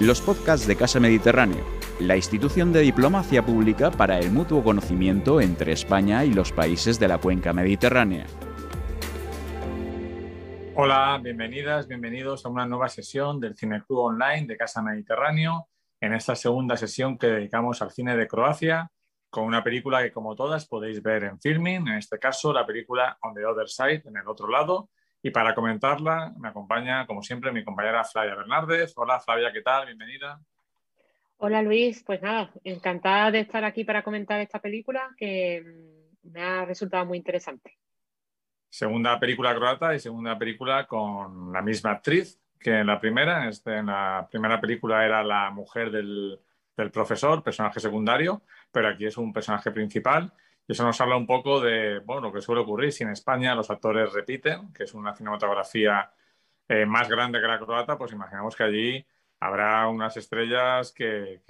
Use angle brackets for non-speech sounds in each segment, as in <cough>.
los podcasts de Casa Mediterráneo, la institución de diplomacia pública para el mutuo conocimiento entre España y los países de la cuenca mediterránea. Hola, bienvenidas, bienvenidos a una nueva sesión del Cineclub Online de Casa Mediterráneo, en esta segunda sesión que dedicamos al cine de Croacia, con una película que como todas podéis ver en filming, en este caso la película On the Other Side, en el otro lado, y para comentarla me acompaña, como siempre, mi compañera Flavia Bernárdez. Hola Flavia, ¿qué tal? Bienvenida. Hola Luis, pues nada, encantada de estar aquí para comentar esta película que mm, me ha resultado muy interesante. Segunda película croata y segunda película con la misma actriz que en la primera. Este, en la primera película era la mujer del, del profesor, personaje secundario, pero aquí es un personaje principal y eso nos habla un poco de bueno, lo que suele ocurrir si en España los actores repiten, que es una cinematografía eh, más grande que la croata, pues imaginamos que allí habrá unas estrellas que,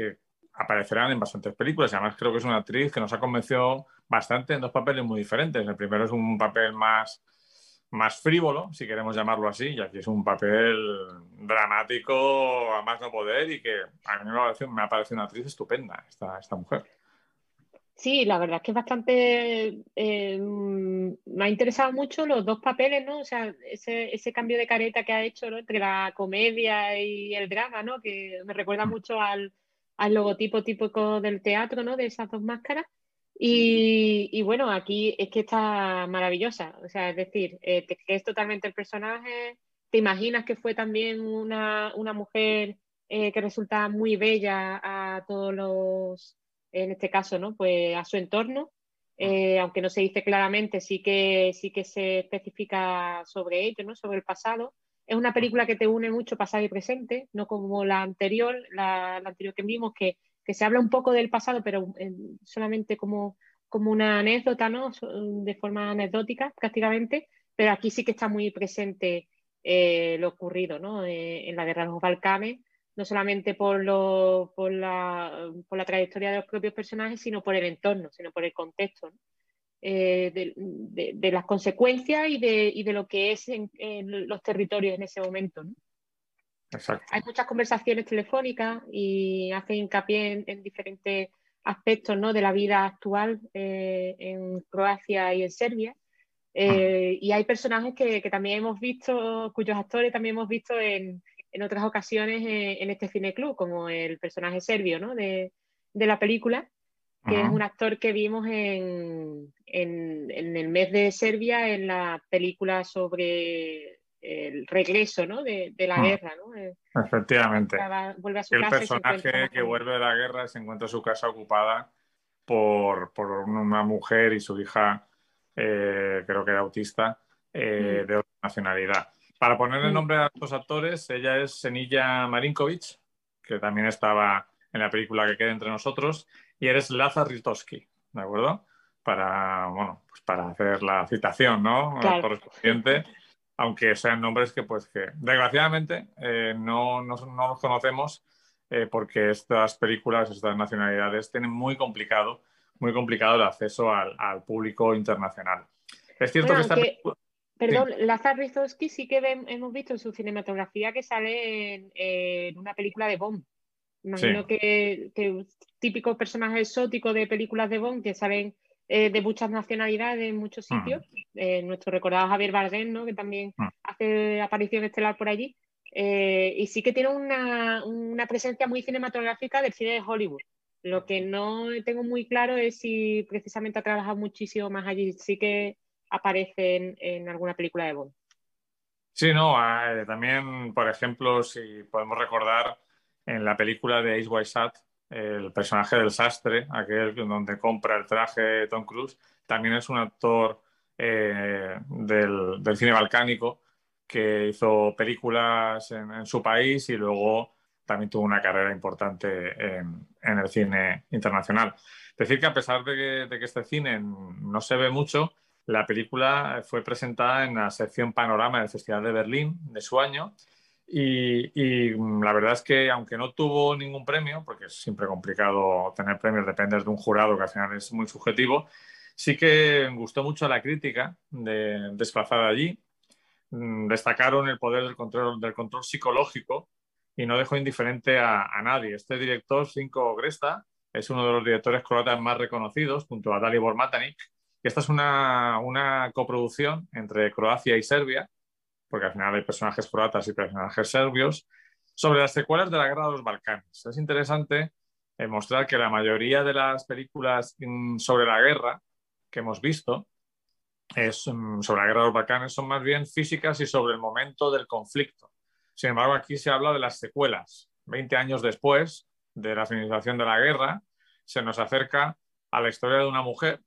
aparecerán en bastantes películas. Y además creo que es una actriz que nos ha convencido bastante en dos papeles muy diferentes. El primero es un papel más, más frívolo, si queremos llamarlo así, y aquí es un papel dramático a más no poder y que a mí me ha parecido, una actriz estupenda, esta, esta mujer. Sí, la verdad es que es bastante. Eh, me ha interesado mucho los dos papeles, ¿no? O sea, ese, ese cambio de careta que ha hecho ¿no? entre la comedia y el drama, ¿no? Que me recuerda mm. mucho al, al logotipo típico del teatro, ¿no? De esas dos máscaras. Y, y, bueno, aquí es que está maravillosa. O sea, es decir, eh, te crees totalmente el personaje, te imaginas que fue también una, una mujer eh, que resulta muy bella a todos los en este caso, ¿no? Pues a su entorno, eh, aunque no se dice claramente, sí que, sí que se especifica sobre ello, ¿no? Sobre el pasado. Es una película que te une mucho pasado y presente, no como la anterior, la, anterior que vimos, que, que, se habla un poco del pasado, pero eh, solamente como, como una anécdota, ¿no? De forma anecdótica, prácticamente, pero aquí sí que está muy presente eh, lo ocurrido, ¿no? en la guerra de los Balcanes, no solamente por, por, la, por, la, trayectoria de los propios personajes, sino por el entorno, sino por el contexto, eh, de, las consecuencias y de, y de lo que es en, los territorios en ese momento. Hay muchas conversaciones telefónicas y hacen hincapié en, diferentes aspectos ¿no? de la vida actual eh, en Croacia y en Serbia. Eh, y hay personajes que, que, también hemos visto, cuyos actores también hemos visto en, en otras ocasiones eh, en este cineclub, como el personaje serbio ¿no? de, de la película, que es un actor que vimos en, en, en, el mes de Serbia en la película sobre el regreso ¿no? de, de la mm. guerra. ¿no? Eh, Efectivamente. Vuelve a su el personaje que vuelve de la guerra se encuentra su casa ocupada por, por una mujer y su hija, eh, creo que era autista, de otra nacionalidad. Para poner el nombre a los actores, ella es Senilla Marinkovic, que también estaba en la película que queda entre nosotros, y eres Lazar Ritowski, ¿de acuerdo? Para, bueno, pues para hacer la citación, ¿no? Correspondiente, aunque sean nombres que, pues, que desgraciadamente eh, no, no, no, los conocemos eh, porque estas películas, estas nacionalidades tienen muy complicado, muy complicado el acceso al, al público internacional. Es cierto que esta Perdón, Lazar Rizowski sí que hemos visto en su cinematografía que sale en, una película de Bond. Imagino que, que típico personaje exótico de películas de Bond que salen eh, de muchas nacionalidades en muchos mm. sitios. Eh, nuestro recordado Javier Bardem, ¿no? que también mm. hace aparición estelar por allí. Eh, y sí que tiene una, una, presencia muy cinematográfica del cine de Hollywood. Lo que no tengo muy claro es si precisamente ha trabajado muchísimo más allí. Sí que aparecen en alguna película de Bond. Sí, no, eh, también, por ejemplo, si podemos recordar en la película de Ace White el personaje del sastre, aquel donde compra el traje Tom Cruise, también es un actor eh, del, cine balcánico que hizo películas en, su país y luego también tuvo una carrera importante en, el cine internacional. Decir que a pesar de que este cine no se ve mucho, la película fue presentada en la sección Panorama del Festival de Berlín de su año y, mm, la verdad es que aunque no tuvo ningún premio, porque es siempre complicado tener premios, depende de un jurado que al final es muy subjetivo, sí que gustó mucho a la crítica de, desplazada allí. Mm, destacaron el poder del control, psicológico y no dejó indiferente a, nadie. Este director, Cinco Gresta, es uno de los directores croatas más reconocidos, junto a Dalibor Matanic. Esta es una, una coproducción entre Croacia y Serbia, porque al final hay personajes croatas y personajes serbios, sobre las secuelas de la Guerra de los Balcanes. Es interesante eh, mostrar que la mayoría de las películas mm, sobre la guerra que hemos visto es, mm, sobre la Guerra de los Balcanes son más bien físicas y sobre el momento del conflicto. Sin embargo, aquí se habla de las secuelas. Veinte años después de la finalización de la guerra, se nos acerca a la historia de una mujer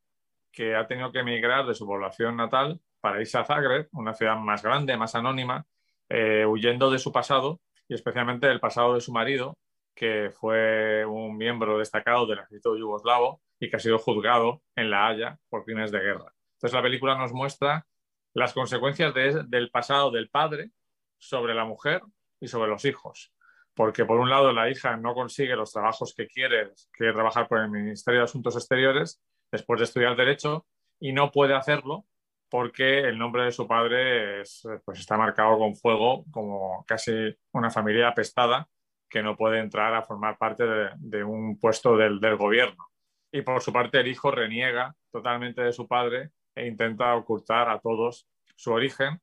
que ha tenido que emigrar de su población natal para irse a Zagreb, una ciudad más grande, más anónima, eh, huyendo de su pasado y especialmente del pasado de su marido, que fue un miembro destacado del ejército yugoslavo y que ha sido juzgado en La Haya por crímenes de guerra. Entonces la película nos muestra las consecuencias del pasado del padre sobre la mujer y sobre los hijos. Porque por un lado la hija no consigue los trabajos que quiere, quiere trabajar por el Ministerio de Asuntos Exteriores después de estudiar Derecho y no puede hacerlo porque el nombre de su padre pues está marcado con fuego como casi una familia apestada que no puede entrar a formar parte de, un puesto del, del, gobierno. Y por su parte el hijo reniega totalmente de su padre e intenta ocultar a todos su origen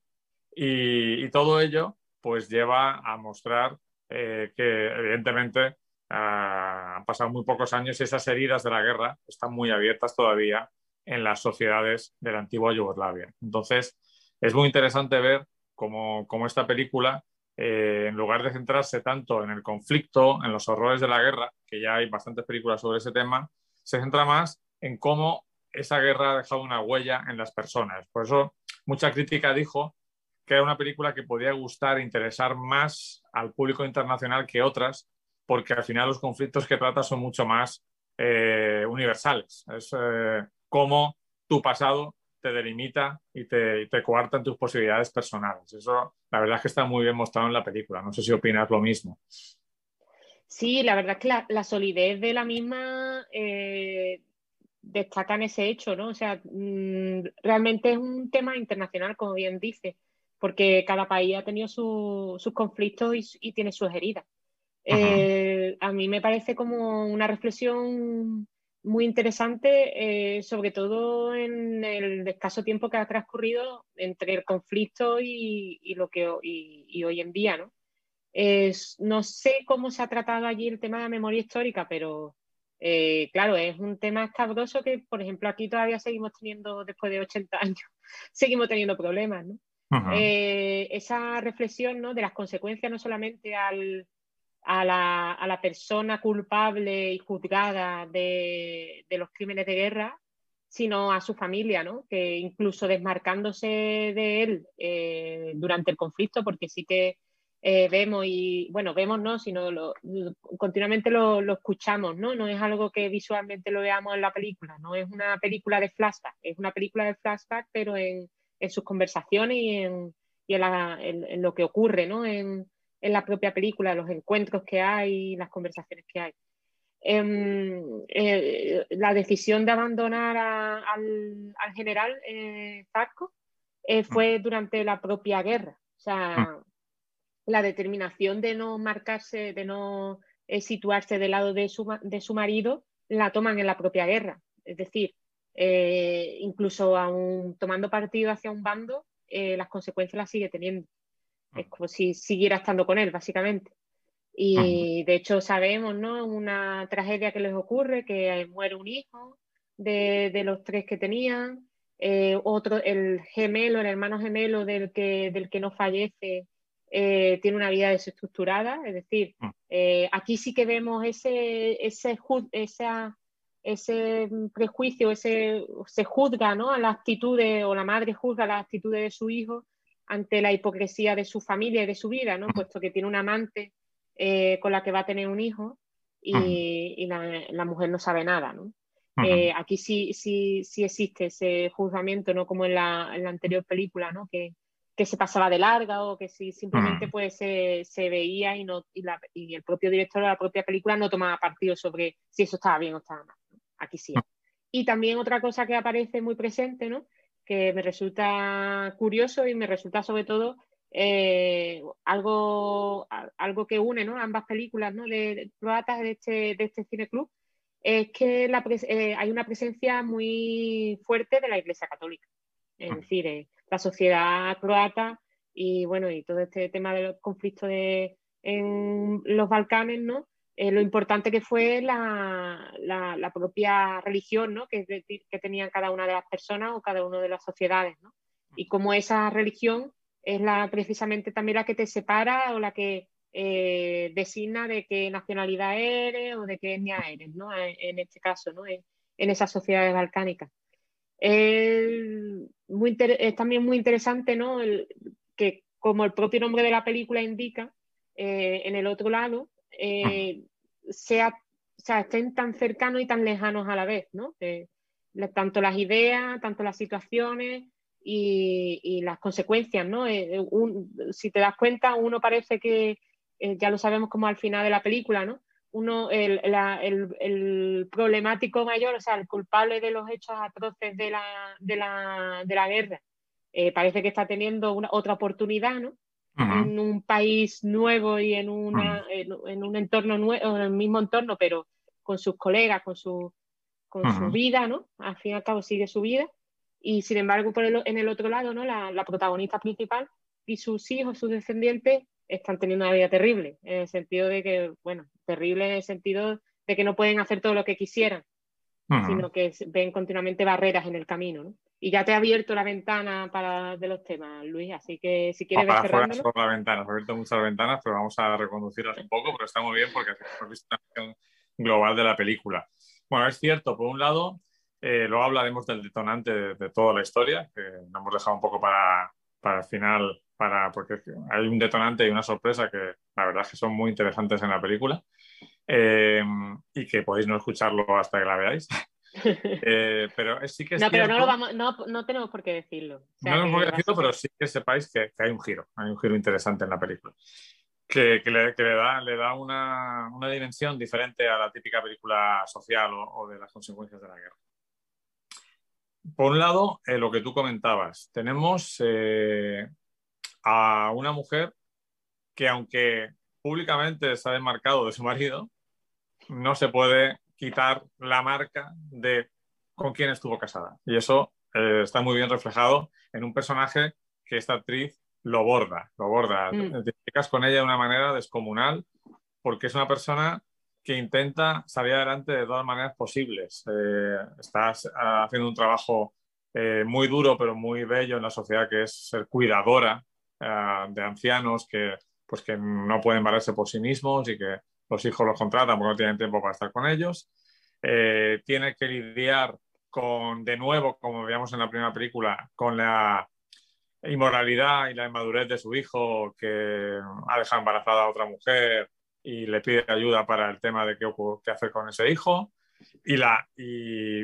y, todo ello pues lleva a mostrar eh, que evidentemente ah, han pasado muy pocos años y esas heridas de la guerra están muy abiertas todavía en las sociedades de la antigua Yugoslavia. Entonces, es muy interesante ver cómo, esta película, eh, en lugar de centrarse tanto en el conflicto, en los horrores de la guerra, que ya hay bastantes películas sobre ese tema, se centra más en cómo esa guerra ha dejado una huella en las personas. Por eso, mucha crítica dijo que era una película que podía gustar e interesar más al público internacional que otras, porque al final los conflictos que trata son mucho más eh, universales. Es eh, cómo tu pasado te delimita y te, te coarta en tus posibilidades personales. Eso, la verdad es que está muy bien mostrado en la película. No sé si opinas lo mismo. Sí, la verdad es que la, solidez de la misma eh, destaca en ese hecho, ¿no? O sea, mm, realmente es un tema internacional, como bien dice porque cada país ha tenido sus conflictos y, tiene sus heridas. Eh, a mí me parece como una reflexión muy interesante, eh, sobre todo en el escaso tiempo que ha transcurrido entre el conflicto y, lo que y, hoy en día, ¿no? no sé cómo se ha tratado allí el tema de la memoria histórica, pero eh, claro, es un tema escabroso que, por ejemplo, aquí todavía seguimos teniendo, después de 80 años, <laughs> seguimos teniendo problemas, ¿no? Eh, esa reflexión ¿no? de las consecuencias no solamente al, a, la, a, la, persona culpable y juzgada de, de, los crímenes de guerra, sino a su familia, ¿no? que incluso desmarcándose de él eh, durante el conflicto, porque sí que eh, vemos y, bueno, vemos no, sino lo, continuamente lo, lo, escuchamos, ¿no? No es algo que visualmente lo veamos en la película, no es una película de flashback, es una película de flashback, pero en, en sus conversaciones y en, en, lo que ocurre ¿no? en, la propia película, los encuentros que hay, las conversaciones que hay. Em, eh, la decisión de abandonar al, general eh, Zarco eh, fue mm. durante la propia guerra. O sea, mm. la determinación de no marcarse, de no situarse del lado de su, de su marido, la toman en la propia guerra. Es decir, eh, incluso aún tomando partido hacia un bando, eh, las consecuencias las sigue teniendo. Es como si siguiera estando con él, básicamente. Y de hecho sabemos, ¿no? Una tragedia que les ocurre, que muere un hijo de, los tres que tenían, eh, otro, el gemelo, el hermano gemelo del que, del que no fallece, tiene una vida desestructurada, es decir, aquí sí que vemos ese, ese, esa ese prejuicio, ese, se juzga ¿no? a la actitud o la madre juzga la actitud de su hijo ante la hipocresía de su familia y de su vida, ¿no? puesto que tiene un amante eh, con la que va a tener un hijo y, la, mujer no sabe nada. ¿no? Eh, aquí sí, sí, sí existe ese juzgamiento, no como en la, en la anterior película, ¿no? que, que, se pasaba de larga o que si simplemente pues, se, se veía y, no, y, la, y el propio director de la propia película no tomaba partido sobre si eso estaba bien o estaba mal aquí sí. Y también otra cosa que aparece muy presente, ¿no? Que me resulta curioso y me resulta sobre todo eh, algo, algo que une ¿no? ambas películas ¿no? de, croatas de este, de este cineclub es que la, eh, hay una presencia muy fuerte de la Iglesia Católica. Es decir, eh, la sociedad croata y bueno, y todo este tema de los conflictos de, en los Balcanes, ¿no? Lo importante que fue la, la, propia religión ¿no? que, que tenían cada una de las personas o cada una de las sociedades. ¿no? Y cómo esa religión es la precisamente también la que te separa o la que eh, designa de qué nacionalidad eres o de qué etnia eres, ¿no? En, este caso, ¿no? En, esas sociedades balcánicas. muy es también muy interesante, ¿no? que como el propio nombre de la película indica, eh, en el otro lado, eh, sea, o estén tan cercanos y tan lejanos a la vez, ¿no? tanto las ideas, tanto las situaciones, y, las consecuencias, ¿no? Eh, eh, si te das cuenta, uno parece que, eh, ya lo sabemos como al final de la película, ¿no? Uno, el, el, problemático mayor, o sea, el culpable de los hechos atroces de la, de la, de la guerra, parece que está teniendo una, otra oportunidad, ¿no? En un país nuevo y en, una, en, un entorno nuevo, en el mismo entorno, pero con sus colegas, con su, con su vida, ¿no? Al fin y al cabo sigue su vida. Y sin embargo, por en el otro lado, ¿no? La, protagonista principal y sus hijos, sus descendientes, están teniendo una vida terrible, en el sentido de que, bueno, terrible en el sentido de que no pueden hacer todo lo que quisieran, sino que ven continuamente barreras en el camino. ¿no? Y ya te he abierto la ventana para, de los temas, Luis, así que si quieres... ver fuera por la ventana, he abierto muchas ventanas, pero vamos a reconducirlas un poco, pero está muy bien porque hemos visto una visión global de la película. Bueno, es cierto, por un lado, eh, luego hablaremos del detonante de, toda la historia, que nos hemos dejado un poco para, para el final, para, porque hay un detonante y una sorpresa que la verdad es que son muy interesantes en la película eh, y que podéis no escucharlo hasta que la veáis. <laughs> Eh, pero sí que es no, pero no, lo vamos, no, no, tenemos por qué decirlo. no tenemos por qué decirlo, pero sí que sepáis que, que, hay un giro, hay un giro interesante en la película. Que, que, le, que le, da, le da una, una, dimensión diferente a la típica película social o, o de las consecuencias de la guerra. Por un lado, eh, lo que tú comentabas, tenemos eh, a una mujer que aunque públicamente se ha desmarcado de su marido, no se puede quitar la marca de con quién estuvo casada. Y eso eh, está muy bien reflejado en un personaje que esta actriz lo borda, lo borda. Mm. Te identificas con ella de una manera descomunal porque es una persona que intenta salir adelante de todas maneras posibles. Eh, estás ah, haciendo un trabajo eh, muy duro, pero muy bello en la sociedad, que es ser cuidadora ah, de ancianos que, pues, que no pueden valerse por sí mismos y que los hijos los contratan porque no tienen tiempo para estar con ellos. Eh, tiene que lidiar con, de nuevo, como veíamos en la primera película, con la inmoralidad y la inmadurez de su hijo que ha dejado embarazada a otra mujer y le pide ayuda para el tema de qué, qué hacer con ese hijo y, la, y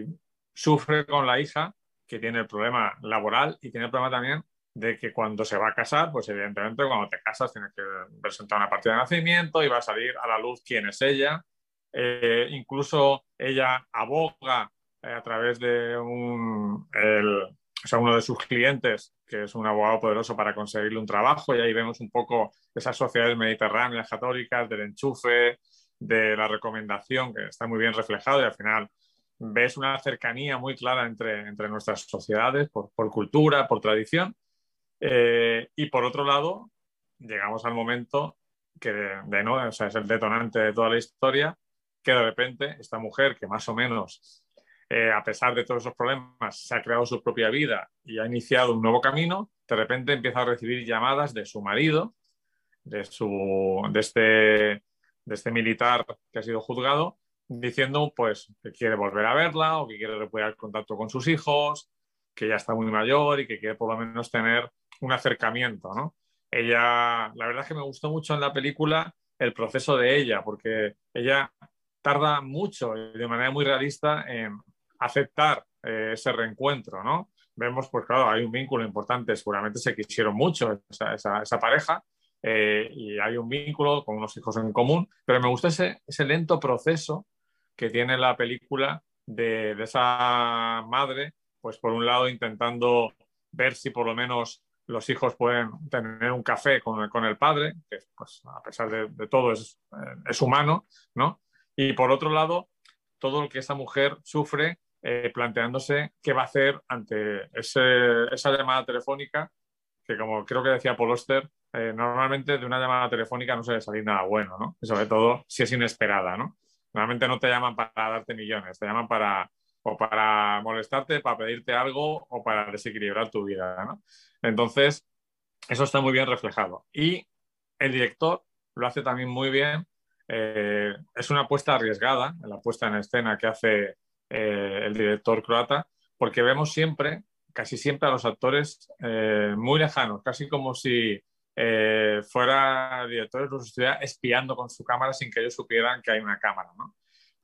sufre con la hija que tiene el problema laboral y tiene el problema también de que cuando se va a casar, pues evidentemente cuando te casas tienes que presentar una partida de nacimiento y va a salir a la luz quién es ella. Eh, incluso ella aboga eh, a través de un, el, o sea, uno de sus clientes, que es un abogado poderoso para conseguirle un trabajo, y ahí vemos un poco esas sociedades mediterráneas católicas, del enchufe, de la recomendación, que está muy bien reflejado, y al final ves una cercanía muy clara entre, entre nuestras sociedades por, por cultura, por tradición. Eh, y por otro lado, llegamos al momento que es el detonante de toda la historia, que de repente esta mujer que más o menos eh, a pesar de todos esos problemas, se ha creado su propia vida y ha iniciado un nuevo camino, de repente empieza a recibir llamadas de su marido, de, su, de, este, de este militar que ha sido juzgado, diciendo pues que quiere volver a verla o que quiere recuperar contacto con sus hijos, que ya está muy mayor y que quiere por lo menos tener un acercamiento, ¿no? Ella, la verdad es que me gustó mucho en la película el proceso de ella, porque ella tarda mucho y de manera muy realista en aceptar eh, ese reencuentro, ¿no? Vemos, pues claro, hay un vínculo importante, seguramente se quisieron mucho esa, esa, pareja eh, y hay un vínculo con unos hijos en común, pero me gusta ese, ese lento proceso que tiene la película de, de, esa madre, pues por un lado intentando ver si por lo menos los hijos pueden tener un café con, el padre, que pues, a pesar de, todo es, eh, es, humano, ¿no? Y por otro lado, todo lo que esa mujer sufre eh, planteándose qué va a hacer ante esa llamada telefónica, que como creo que decía Paul Oster, eh, normalmente de una llamada telefónica no suele salir nada bueno, ¿no? Y sobre todo si es inesperada, ¿no? Normalmente no te llaman para darte millones, te llaman para o para molestarte, para pedirte algo o para desequilibrar tu vida, ¿no? Entonces, eso está muy bien reflejado. Y el director lo hace también muy bien. Eh, es una apuesta arriesgada, la puesta en escena que hace eh, el director croata, porque vemos siempre, casi siempre a los actores eh, muy lejanos, casi como si fuera directores los estuviera espiando con su cámara sin que ellos supieran que hay una cámara, ¿no?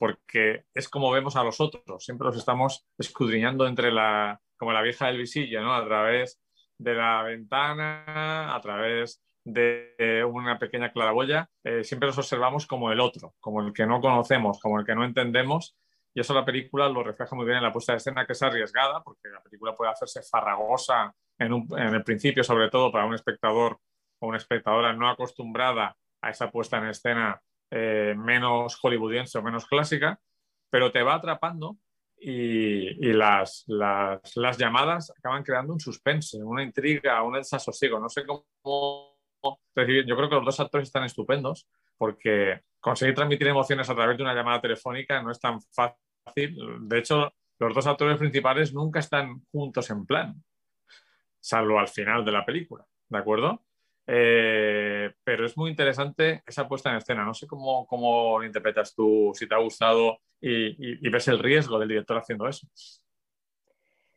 Porque es como vemos a los otros, siempre los estamos escudriñando entre la, como la vieja del visillo, ¿no? A través de la ventana, a través de una pequeña claraboya, eh, siempre los observamos como el otro, como el que no conocemos, como el que no entendemos. Y eso la película lo refleja muy bien en la puesta de escena, que es arriesgada, porque la película puede hacerse farragosa en, el principio, sobre todo para un espectador o una espectadora no acostumbrada a esa puesta en escena eh, menos hollywoodiense o menos clásica, pero te va atrapando y, las, las, llamadas acaban creando un suspense, una intriga, un desasosiego. No sé cómo yo creo que los dos actores están estupendos porque conseguir transmitir emociones a través de una llamada telefónica no es tan fácil. De hecho, los dos actores principales nunca están juntos en plan, salvo al final de la película, ¿de acuerdo? Eh, pero es muy interesante esa puesta en escena. No sé cómo, cómo lo interpretas tú, si te ha gustado y, ves el riesgo del director haciendo eso.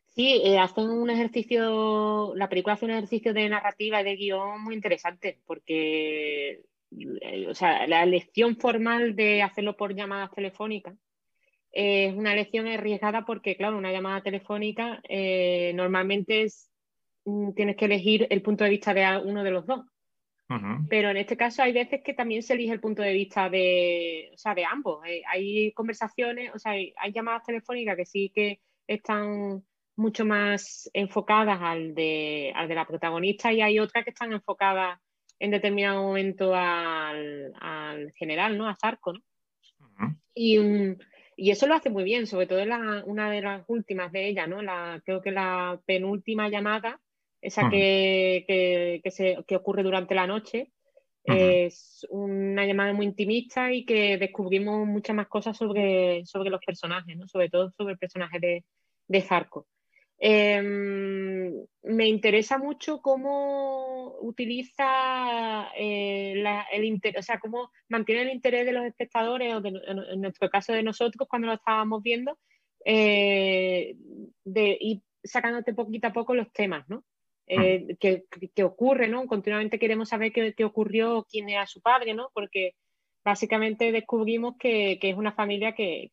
Sí, eh, un ejercicio, la película hace un ejercicio de narrativa de guion muy interesante, porque eh, o sea, la elección formal de hacerlo por llamadas telefónicas es una elección arriesgada porque, claro, una llamada telefónica normalmente es tienes que elegir el punto de vista de uno de los dos. Pero en este caso hay veces que también se elige el punto de vista de, o sea, de ambos. Eh, hay conversaciones, o sea, hay, llamadas telefónicas que sí que están mucho más enfocadas al de, al de la protagonista y hay otras que están enfocadas en determinado momento al, al general, ¿no? A Zarco, ¿no? y, y, eso lo hace muy bien, sobre todo en la, una de las últimas de ellas, ¿no? La, creo que la penúltima llamada esa que, se, ocurre durante la noche. Es una llamada muy intimista y que descubrimos muchas más cosas sobre, sobre los personajes, ¿no? sobre todo sobre el personaje de, de Zarco. Em, me interesa mucho cómo utiliza eh, el interés, o sea, cómo mantiene el interés de los espectadores, o en nuestro caso de nosotros cuando lo estábamos viendo, eh, de ir sacándote poquito a poco los temas, ¿no? Eh, que, ocurre, ¿no? Continuamente queremos saber qué, ocurrió, quién era su padre, ¿no? Porque básicamente descubrimos que, es una familia que,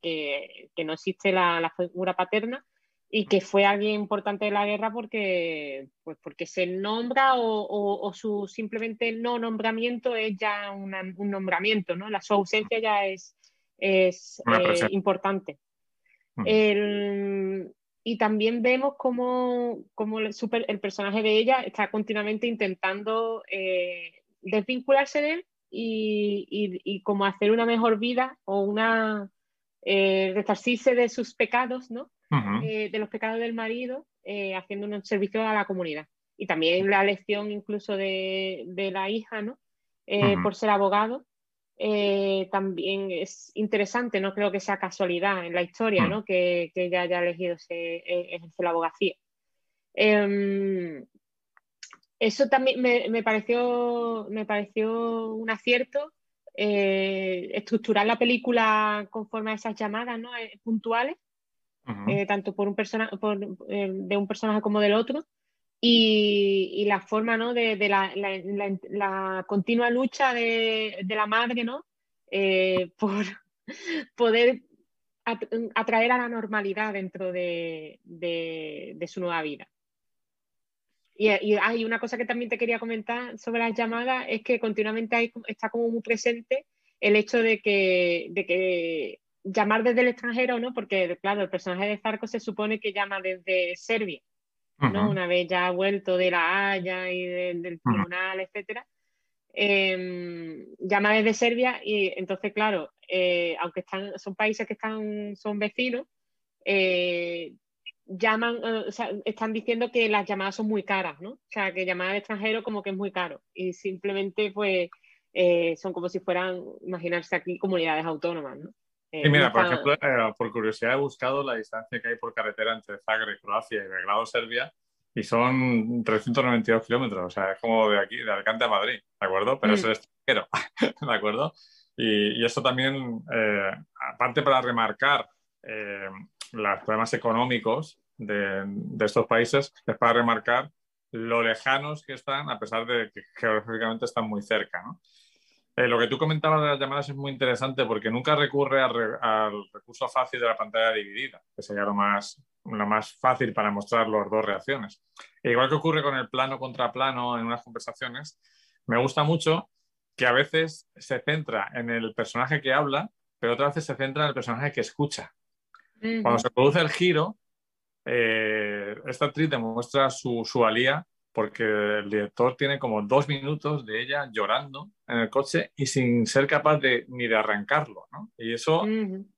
no existe la, figura paterna y que fue alguien importante de la guerra porque, pues porque se nombra o, su simplemente no nombramiento es ya un nombramiento, ¿no? La su ausencia ya es, es eh, importante. El, y también vemos cómo, el, super, el, personaje de ella está continuamente intentando eh, desvincularse de él y, y, como hacer una mejor vida o una eh, de sus pecados, ¿no? Eh, de los pecados del marido, eh, haciendo un servicio a la comunidad. Y también la lección incluso de, de la hija, ¿no? Por ser abogado, eh, también es interesante, no creo que sea casualidad en la historia, mm. ¿no? que, que, ella haya elegido eh, ejercer la abogacía. Em, eso también me, pareció, me pareció un acierto, eh, estructurar la película conforme a esas llamadas ¿no? puntuales, tanto por un por, de un personaje como del otro y, la forma ¿no? de, la, continua lucha de, la madre ¿no? Eh, <laughs> por poder atraer a la normalidad dentro de, su nueva vida. Y, hay una cosa que también te quería comentar sobre las llamadas, es que continuamente hay, está como muy presente el hecho de que, de que llamar desde el extranjero, ¿no? Porque, claro, el personaje de Zarco se supone que llama desde Serbia ¿no? Una vez ya ha vuelto de la Haya y del tribunal, etcétera. Em, llama desde Serbia y entonces, claro, eh, aunque están, son países que están, son vecinos, eh, llaman, eh, o sea, están diciendo que las llamadas son muy caras, ¿no? O sea, que llamar al extranjero como que es muy caro y simplemente pues son como si fueran, imaginarse aquí, comunidades autónomas, ¿no? Y mira, por ejemplo, por curiosidad he buscado la distancia que hay por carretera entre Zagreb, Croacia y Belgrado, Serbia, y son 392 kilómetros, o sea, es como de aquí, de Alicante a Madrid, ¿de acuerdo? Pero es el mm. extranjero, <laughs> ¿de acuerdo? Y, y esto también, eh, aparte para remarcar eh, los problemas económicos de, de, estos países, es para remarcar lo lejanos que están, a pesar de que geográficamente están muy cerca, ¿no? Eh, lo que tú comentabas de las llamadas es muy interesante porque nunca recurre al, recurso fácil de la pantalla dividida, que sería lo más, lo más fácil para mostrar las dos reacciones. E igual que ocurre con el plano contra plano en unas conversaciones, me gusta mucho que a veces se centra en el personaje que habla, pero otras veces se centra en el personaje que escucha. Cuando se produce el giro, eh, esta actriz demuestra su, su alía porque el director tiene como dos minutos de ella llorando en el coche y sin ser capaz de ni de arrancarlo, ¿no? Y eso,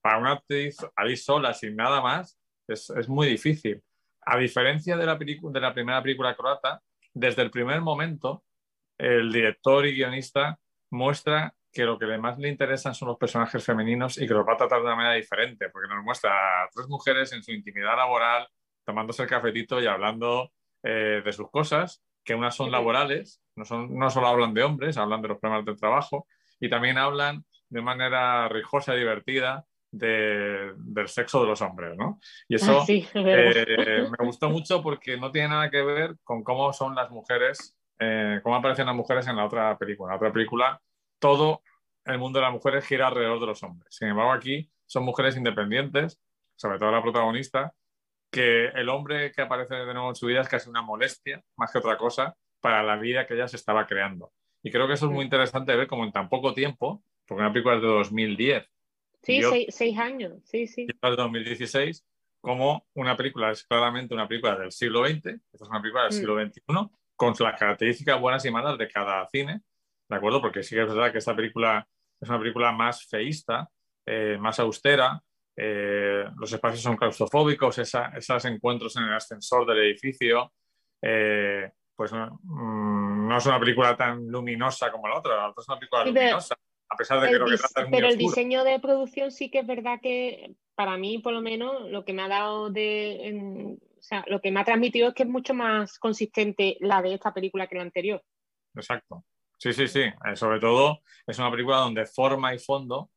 para una actriz ahí sola, sin nada más, es, es muy difícil. A diferencia de la, de la primera película croata, desde el primer momento, el director y guionista muestra que lo que más le interesan son los personajes femeninos y que los va a tratar de una manera diferente, porque nos muestra a tres mujeres en su intimidad laboral, tomándose el cafetito y hablando eh, de sus cosas, que unas son laborales, no, son, no solo hablan de hombres, hablan de los problemas del trabajo y también hablan de manera rijosa y divertida del sexo de los hombres, ¿no? Y eso ah, eh, me gustó mucho porque no tiene nada que ver con cómo son las mujeres, eh, cómo aparecen las mujeres en la otra película. En la otra película, todo el mundo de las mujeres gira alrededor de los hombres. Sin embargo, aquí son mujeres independientes, sobre todo la protagonista, que el hombre que aparece de nuevo en su vida es casi una molestia, más que otra cosa, para la vida que ella se estaba creando. Y creo que eso es muy interesante ver como en tan poco tiempo, porque una película es de 2010. Sí, seis, años, sí, sí. De 2016, como una película es claramente una película del siglo XX, esta es una película del mm. siglo XXI, con las características buenas y malas de cada cine, ¿de acuerdo? Porque sí que es verdad que esta película es una película más feísta, eh, más austera, eh, los espacios son claustrofóbicos, esos encuentros en el ascensor del edificio, eh, pues mm, no es una película tan luminosa como la otra, la otra es una película luminosa, a pesar de que lo que trata es muy Pero el diseño de producción sí que es verdad que, para mí por lo menos, lo que me ha dado de... o sea, lo que me ha transmitido es que es mucho más consistente la de esta película que la anterior. Exacto. Sí, sí, sí. Eh, sobre todo es una película donde forma y fondo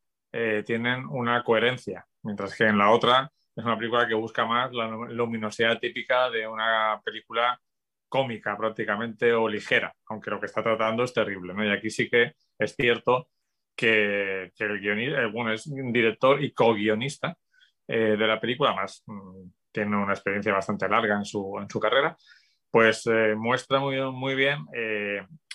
tienen una coherencia. Mientras que en la otra es una película que busca más la luminosidad típica de una película cómica prácticamente o ligera, aunque lo que está tratando es terrible. ¿no? Y aquí sí que es cierto que, el guionista, eh, bueno, es un director y co-guionista eh, de la película, más mm, tiene una experiencia bastante larga en su, en su carrera, pues eh, muestra muy, muy bien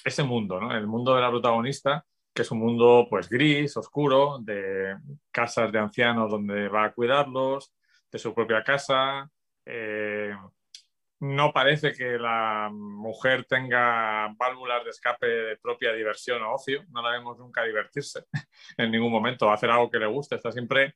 ese mundo, ¿no? el mundo de la protagonista que es un mundo pues gris, oscuro, de casas de ancianos donde va a cuidarlos, de su propia casa. Eh, no parece que la mujer tenga válvulas de escape de propia diversión o ocio, no la vemos nunca divertirse <laughs> en ningún momento, hacer algo que le guste, está siempre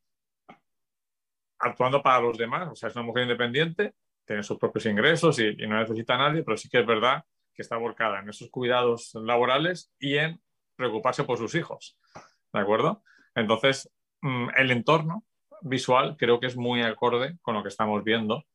actuando para los demás, o sea, es una mujer independiente, tiene sus propios ingresos y, y no necesita a nadie, pero sí que es verdad que está volcada en esos cuidados laborales y en preocuparse por sus hijos. ¿De acuerdo? Entonces, mm, el entorno visual creo que es muy acorde con lo que estamos viendo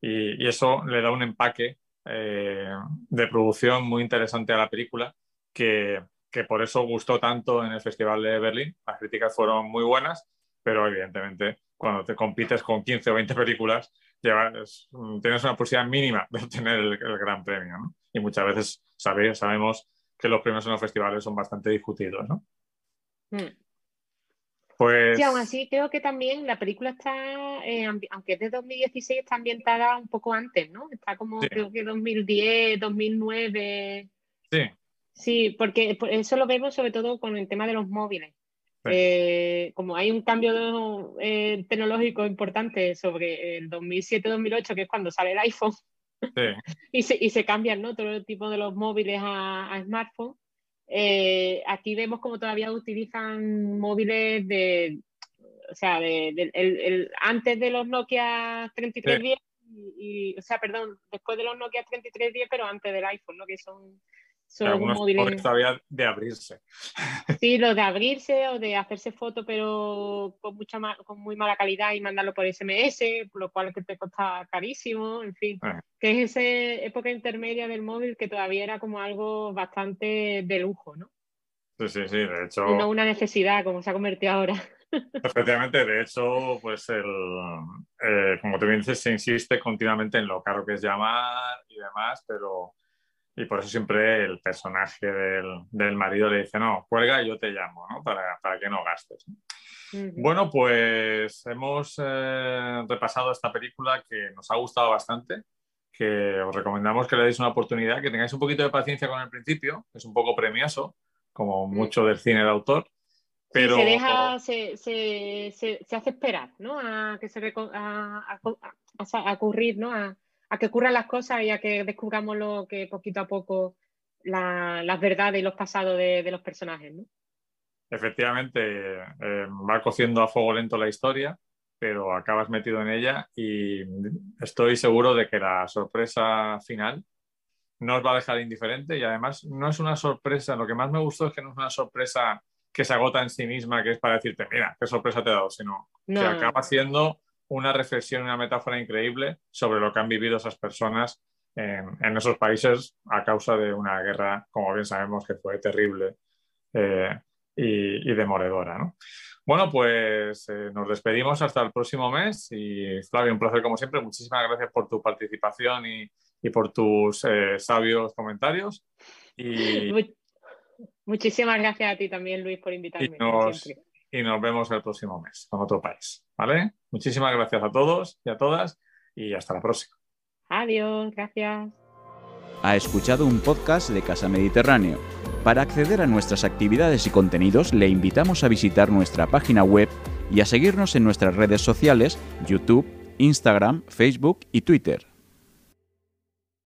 y, eso le da un empaque eh, de producción muy interesante a la película que, por eso gustó tanto en el Festival de Berlín. Las críticas fueron muy buenas, pero evidentemente cuando te compites con 15 o 20 películas, mm, tienes una posibilidad mínima de obtener el, gran premio. Y muchas veces sabemos que los premios en los festivales son bastante discutidos, ¿no? Hmm. Pues... Sí, aún así creo que también la película está, eh, aunque es de 2016, está ambientada un poco antes, ¿no? Está como creo que 2010, 2009. Sí. Sí, porque eso lo vemos sobre todo con el tema de los móviles. Eh, como hay un cambio eh, tecnológico importante sobre el 2007-2008, que es cuando sale el iPhone, <laughs> y, se, y se cambian, ¿no? Todo el tipo de los móviles a, a smartphone. Eh, aquí vemos como todavía utilizan móviles de, o sea, de, el, antes de los Nokia 3310 y, o sea, perdón, después de los Nokia 3310, pero antes del iPhone, ¿no? Que son son móviles todavía de abrirse. Sí, lo de abrirse o de hacerse foto, pero con mucha con muy mala calidad y mandarlo por SMS, lo cual es que te cuesta carísimo, en fin. Ah. Que es esa época intermedia del móvil que todavía era como algo bastante de lujo, ¿no? Sí, sí, sí, de hecho. Y no una necesidad, como se ha convertido ahora. <laughs> Efectivamente, de hecho, pues el, eh, como te dices, se insiste continuamente en lo caro que es llamar y demás, pero y por eso siempre el personaje del, marido le dice, no, cuelga y yo te llamo, ¿no? Para, que no gastes. Bueno, pues hemos eh, repasado esta película que nos ha gustado bastante, que os recomendamos que le deis una oportunidad, que tengáis un poquito de paciencia con el principio, que es un poco premioso, como mucho del cine de autor. Pero... se deja, se, se, se, hace esperar, ¿no? A que se a, a, ocurrir, ¿no? A, a que ocurran las cosas y a que descubramos lo que poquito a poco las verdades y los pasados de, los personajes. ¿no? Efectivamente, eh, va cociendo a fuego lento la historia, pero acabas metido en ella y estoy seguro de que la sorpresa final no os va a dejar indiferente y además no es una sorpresa, lo que más me gustó es que no es una sorpresa que se agota en sí misma, que es para decirte, mira, qué sorpresa te he dado, sino que acaba siendo una reflexión, una metáfora increíble sobre lo que han vivido esas personas en, esos países a causa de una guerra, como bien sabemos, que fue terrible eh, y, demoledora. Bueno, pues eh, nos despedimos hasta el próximo mes y Flavio, un placer como siempre. Muchísimas gracias por tu participación y, por tus eh, sabios comentarios. Y... Muchísimas gracias a ti también, Luis, por invitarme y nos vemos el próximo mes con otro país. ¿Vale? Muchísimas gracias a todos y a todas y hasta la próxima. Adiós, gracias. Ha escuchado un podcast de Casa Mediterráneo. Para acceder a nuestras actividades y contenidos le invitamos a visitar nuestra página web y a seguirnos en nuestras redes sociales, YouTube, Instagram, Facebook y Twitter.